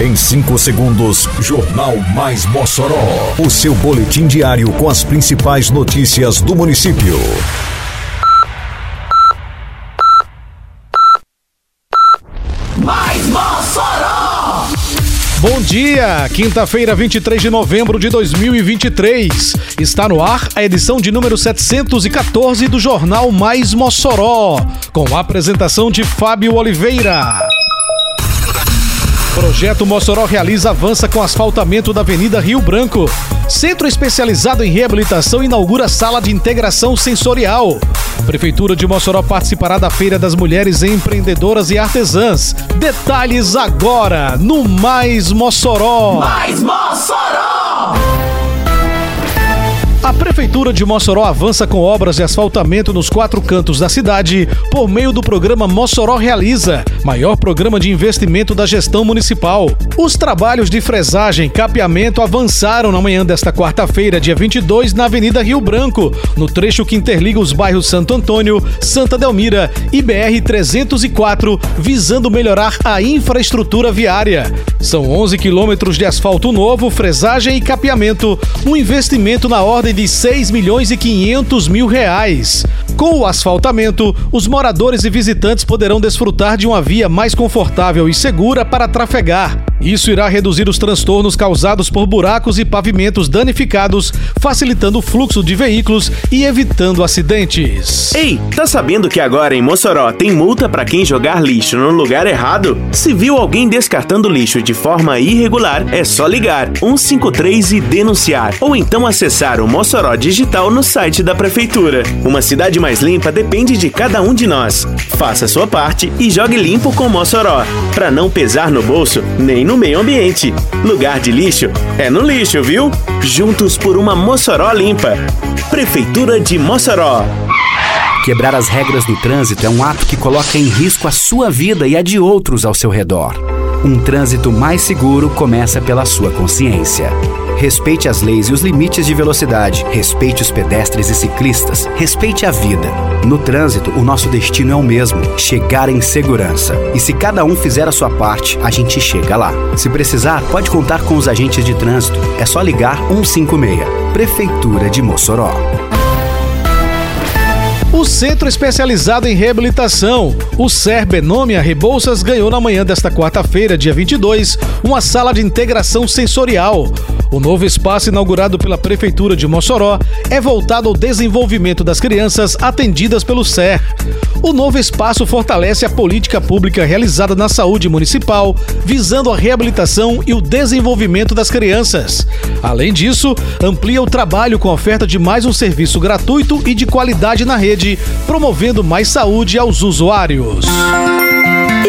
Em 5 segundos, Jornal Mais Mossoró. O seu boletim diário com as principais notícias do município. Mais Mossoró! Bom dia, quinta-feira, 23 de novembro de 2023. Está no ar a edição de número 714 do Jornal Mais Mossoró, com a apresentação de Fábio Oliveira. Projeto Mossoró realiza avança com asfaltamento da Avenida Rio Branco. Centro especializado em reabilitação inaugura sala de integração sensorial. Prefeitura de Mossoró participará da Feira das Mulheres Empreendedoras e Artesãs. Detalhes agora no Mais Mossoró. Mais Mossoró! A Prefeitura de Mossoró avança com obras de asfaltamento nos quatro cantos da cidade por meio do programa Mossoró Realiza, maior programa de investimento da gestão municipal. Os trabalhos de fresagem e capeamento avançaram na manhã desta quarta-feira, dia 22, na Avenida Rio Branco, no trecho que interliga os bairros Santo Antônio, Santa Delmira e BR 304, visando melhorar a infraestrutura viária. São 11 quilômetros de asfalto novo, fresagem e capeamento, um investimento na ordem de 6 milhões e 500 mil reais. Com o asfaltamento, os moradores e visitantes poderão desfrutar de uma via mais confortável e segura para trafegar. Isso irá reduzir os transtornos causados por buracos e pavimentos danificados, facilitando o fluxo de veículos e evitando acidentes. Ei, tá sabendo que agora em Mossoró tem multa para quem jogar lixo no lugar errado? Se viu alguém descartando lixo de forma irregular, é só ligar 153 e denunciar, ou então acessar o Mossoró Digital no site da prefeitura. Uma cidade mais limpa depende de cada um de nós. Faça sua parte e jogue limpo com Mossoró, para não pesar no bolso nem no meio ambiente. Lugar de lixo é no lixo, viu? Juntos por uma Mossoró limpa. Prefeitura de Mossoró. Quebrar as regras do trânsito é um ato que coloca em risco a sua vida e a de outros ao seu redor. Um trânsito mais seguro começa pela sua consciência. Respeite as leis e os limites de velocidade. Respeite os pedestres e ciclistas. Respeite a vida. No trânsito, o nosso destino é o mesmo: chegar em segurança. E se cada um fizer a sua parte, a gente chega lá. Se precisar, pode contar com os agentes de trânsito. É só ligar 156. Prefeitura de Mossoró. O Centro Especializado em Reabilitação, o SER Benômia Rebouças, ganhou na manhã desta quarta-feira, dia 22, uma sala de integração sensorial. O novo espaço inaugurado pela Prefeitura de Mossoró é voltado ao desenvolvimento das crianças atendidas pelo SER. O novo espaço fortalece a política pública realizada na saúde municipal, visando a reabilitação e o desenvolvimento das crianças. Além disso, amplia o trabalho com a oferta de mais um serviço gratuito e de qualidade na rede, promovendo mais saúde aos usuários.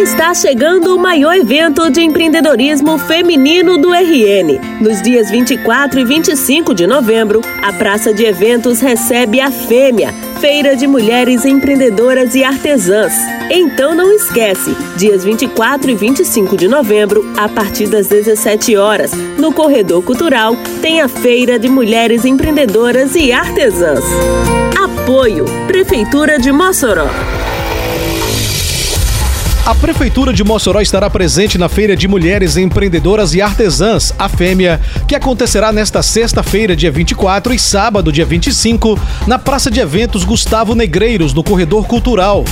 Está chegando o maior evento de empreendedorismo feminino do RN. Nos dias 24 e 25 de novembro, a Praça de Eventos recebe a Fêmea, Feira de Mulheres Empreendedoras e Artesãs. Então não esquece, dias 24 e 25 de novembro, a partir das 17 horas, no Corredor Cultural, tem a Feira de Mulheres Empreendedoras e Artesãs. Apoio Prefeitura de Mossoró. A Prefeitura de Mossoró estará presente na Feira de Mulheres Empreendedoras e Artesãs, a Fêmea, que acontecerá nesta sexta-feira, dia 24, e sábado, dia 25, na Praça de Eventos Gustavo Negreiros, no Corredor Cultural.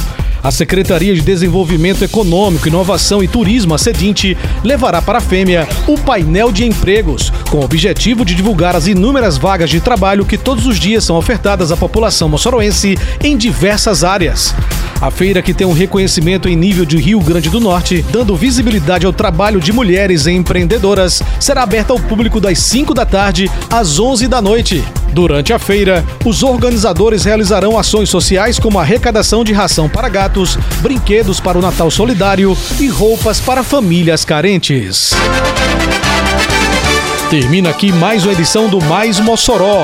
A Secretaria de Desenvolvimento Econômico, Inovação e Turismo, a Sedinte, levará para a Fêmea o painel de empregos, com o objetivo de divulgar as inúmeras vagas de trabalho que todos os dias são ofertadas à população moçoroense em diversas áreas. A feira, que tem um reconhecimento em nível de Rio Grande do Norte, dando visibilidade ao trabalho de mulheres empreendedoras, será aberta ao público das 5 da tarde às 11 da noite. Durante a feira, os organizadores realizarão ações sociais como arrecadação de ração para gatos, brinquedos para o Natal Solidário e roupas para famílias carentes. Termina aqui mais uma edição do Mais Mossoró,